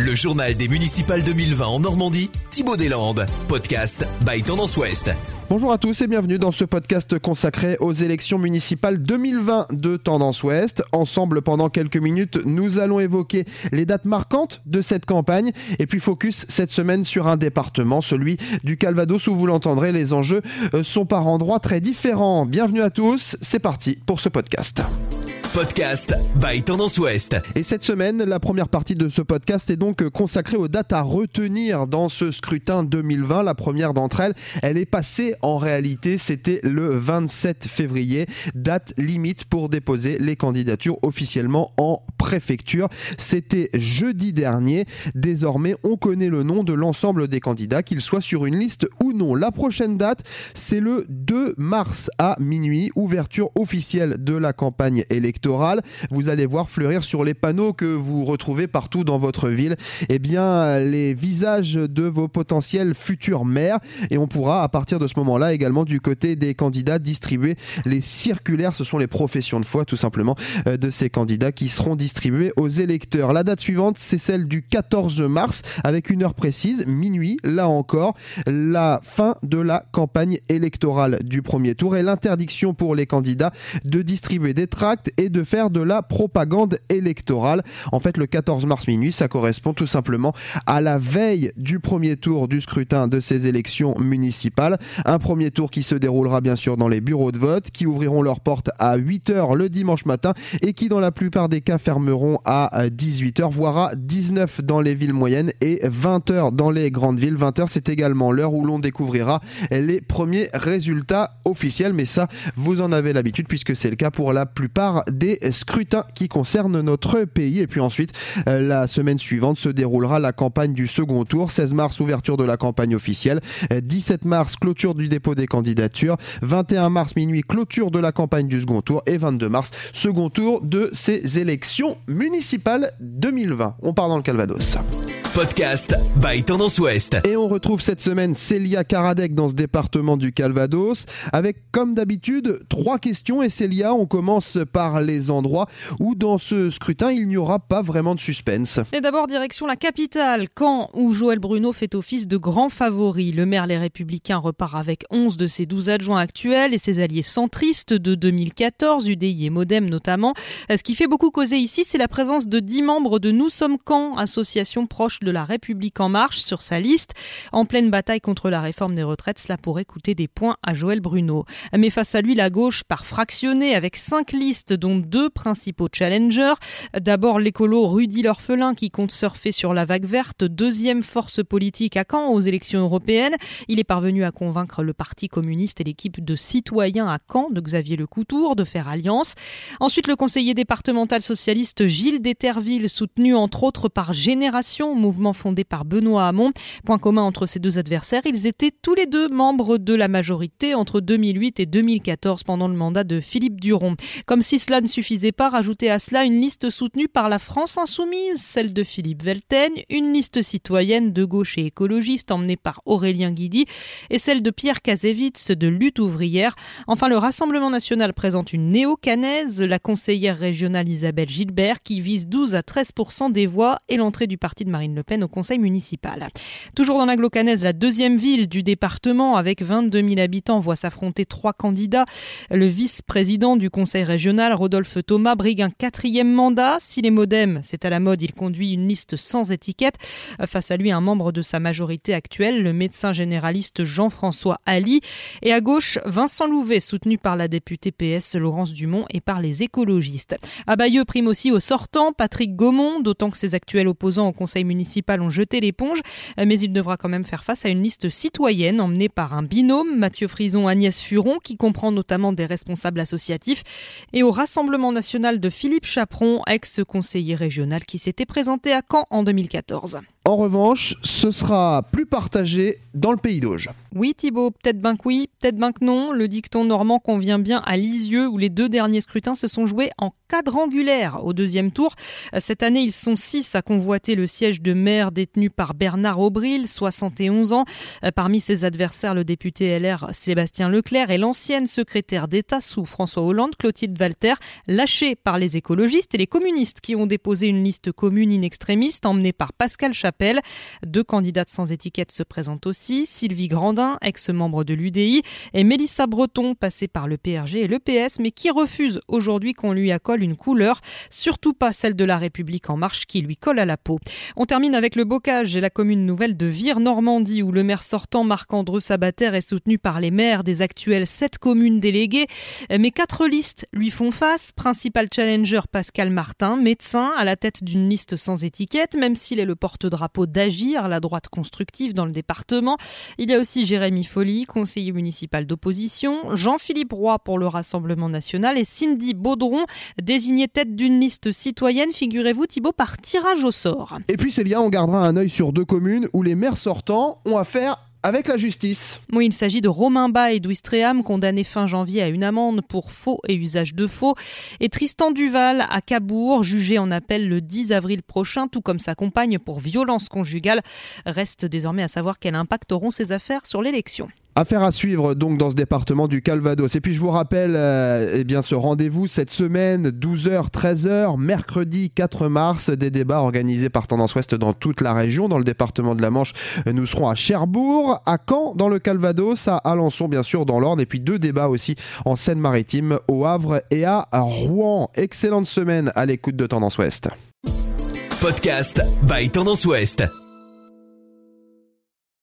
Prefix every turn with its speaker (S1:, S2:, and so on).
S1: Le journal des municipales 2020 en Normandie, Thibaut Deslandes. Podcast by Tendance Ouest.
S2: Bonjour à tous et bienvenue dans ce podcast consacré aux élections municipales 2020 de Tendance Ouest. Ensemble, pendant quelques minutes, nous allons évoquer les dates marquantes de cette campagne et puis focus cette semaine sur un département, celui du Calvados où vous l'entendrez, les enjeux euh, sont par endroits très différents. Bienvenue à tous, c'est parti pour ce podcast.
S1: Podcast by Tendance Ouest.
S2: Et cette semaine, la première partie de ce podcast est donc consacrée aux dates à retenir dans ce scrutin 2020. La première d'entre elles, elle est passée en réalité, c'était le 27 février, date limite pour déposer les candidatures officiellement en préfecture. C'était jeudi dernier. Désormais, on connaît le nom de l'ensemble des candidats, qu'ils soient sur une liste ou non. La prochaine date, c'est le 2 mars à minuit, ouverture officielle de la campagne électorale vous allez voir fleurir sur les panneaux que vous retrouvez partout dans votre ville, eh bien, les visages de vos potentiels futurs maires. Et on pourra, à partir de ce moment-là, également du côté des candidats, distribuer les circulaires. Ce sont les professions de foi, tout simplement, euh, de ces candidats qui seront distribués aux électeurs. La date suivante, c'est celle du 14 mars, avec une heure précise, minuit, là encore, la fin de la campagne électorale du premier tour et l'interdiction pour les candidats de distribuer des tracts et de faire de la propagande électorale. En fait, le 14 mars minuit, ça correspond tout simplement à la veille du premier tour du scrutin de ces élections municipales. Un premier tour qui se déroulera bien sûr dans les bureaux de vote, qui ouvriront leurs portes à 8h le dimanche matin et qui dans la plupart des cas fermeront à 18h, voire à 19 dans les villes moyennes et 20h dans les grandes villes. 20h, c'est également l'heure où l'on découvrira les premiers résultats officiels, mais ça, vous en avez l'habitude puisque c'est le cas pour la plupart des scrutins qui concernent notre pays. Et puis ensuite, euh, la semaine suivante se déroulera la campagne du second tour. 16 mars, ouverture de la campagne officielle. 17 euh, mars, clôture du dépôt des candidatures. 21 mars, minuit, clôture de la campagne du second tour. Et 22 mars, second tour de ces élections municipales 2020. On part dans le Calvados.
S1: Podcast by Tendance Ouest.
S2: Et on retrouve cette semaine Célia Karadec dans ce département du Calvados avec comme d'habitude trois questions et Célia on commence par les endroits où dans ce scrutin il n'y aura pas vraiment de suspense.
S3: Et d'abord direction la capitale, Caen où Joël Bruno fait office de grand favori? Le maire Les Républicains repart avec 11 de ses 12 adjoints actuels et ses alliés centristes de 2014, UDI et Modem notamment. Ce qui fait beaucoup causer ici c'est la présence de 10 membres de Nous sommes Caen, association proche de la République en marche sur sa liste. En pleine bataille contre la réforme des retraites, cela pourrait coûter des points à Joël Bruno. Mais face à lui, la gauche part fractionnée avec cinq listes, dont deux principaux challengers. D'abord l'écolo Rudy L'Orphelin qui compte surfer sur la vague verte, deuxième force politique à Caen aux élections européennes. Il est parvenu à convaincre le Parti communiste et l'équipe de citoyens à Caen de Xavier Lecoutour de faire alliance. Ensuite, le conseiller départemental socialiste Gilles Déterville, soutenu entre autres par Génération, mouvement fondé par Benoît Hamon. Point commun entre ces deux adversaires, ils étaient tous les deux membres de la majorité entre 2008 et 2014 pendant le mandat de Philippe Duron. Comme si cela ne suffisait pas, rajouter à cela une liste soutenue par la France insoumise, celle de Philippe Veltaigne, une liste citoyenne de gauche et écologiste emmenée par Aurélien Guidi et celle de Pierre Kazevitz de Lutte ouvrière. Enfin, le Rassemblement national présente une néo-canaise, la conseillère régionale Isabelle Gilbert, qui vise 12 à 13 des voix et l'entrée du parti de Marine Le Pen au conseil municipal. Toujours dans l'agglocanaise, la deuxième ville du département avec 22 000 habitants voit s'affronter trois candidats. Le vice-président du conseil régional, Rodolphe Thomas, brigue un quatrième mandat. Si les modems, c'est à la mode, il conduit une liste sans étiquette. Face à lui, un membre de sa majorité actuelle, le médecin généraliste Jean-François Ali. Et à gauche, Vincent Louvet, soutenu par la députée PS Laurence Dumont et par les écologistes. À Bayeux prime aussi au sortant Patrick Gaumont, d'autant que ses actuels opposants au conseil municipal ont jeté l'éponge, mais il devra quand même faire face à une liste citoyenne emmenée par un binôme, Mathieu Frison, Agnès Furon, qui comprend notamment des responsables associatifs, et au Rassemblement national de Philippe Chaperon, ex-conseiller régional qui s'était présenté à Caen en 2014.
S2: En revanche, ce sera plus partagé dans le pays d'Auge.
S3: Oui Thibault, peut-être ben que oui, peut-être ben que non. Le dicton normand convient bien à Lisieux où les deux derniers scrutins se sont joués en quadrangulaire au deuxième tour. Cette année, ils sont six à convoiter le siège de maire détenu par Bernard Aubril, 71 ans. Parmi ses adversaires, le député LR Sébastien Leclerc et l'ancienne secrétaire d'État sous François Hollande, Clotilde Walter, lâchée par les écologistes et les communistes qui ont déposé une liste commune in extrémiste emmenée par Pascal Deux candidates sans étiquette se présentent aussi, Sylvie Grandin, ex-membre de l'UDI, et Mélissa Breton, passée par le PRG et le PS, mais qui refuse aujourd'hui qu'on lui accole une couleur, surtout pas celle de la République en marche qui lui colle à la peau. On termine avec le bocage et la commune nouvelle de Vire-Normandie où le maire sortant Marc-Andreu Sabater est soutenu par les maires des actuelles sept communes déléguées. Mais quatre listes lui font face. Principal challenger Pascal Martin, médecin à la tête d'une liste sans étiquette, même s'il est le porte-drapeau d'Agir, la droite constructive dans le département. Il y a aussi Jérémy Folly, conseiller municipal d'opposition, Jean-Philippe Roy pour le Rassemblement national et Cindy Baudron, désigné tête d'une liste citoyenne, figurez-vous Thibault, par tirage au sort.
S2: Et puis Célia, on gardera un œil sur deux communes où les maires sortants ont affaire avec la justice.
S3: Oui, il s'agit de Romain Bas et d'Ouistreham, condamnés fin janvier à une amende pour faux et usage de faux, et Tristan Duval à Cabourg, jugé en appel le 10 avril prochain, tout comme sa compagne pour violence conjugale. Reste désormais à savoir quel impact auront ces affaires sur l'élection.
S2: Affaire à suivre donc dans ce département du Calvados. Et puis je vous rappelle euh, eh bien ce rendez-vous cette semaine 12h 13h mercredi 4 mars des débats organisés par Tendance Ouest dans toute la région dans le département de la Manche. Nous serons à Cherbourg, à Caen dans le Calvados, à Alençon bien sûr dans l'Orne et puis deux débats aussi en Seine-Maritime au Havre et à Rouen. Excellente semaine à l'écoute de Tendance Ouest.
S1: Podcast by Tendance Ouest.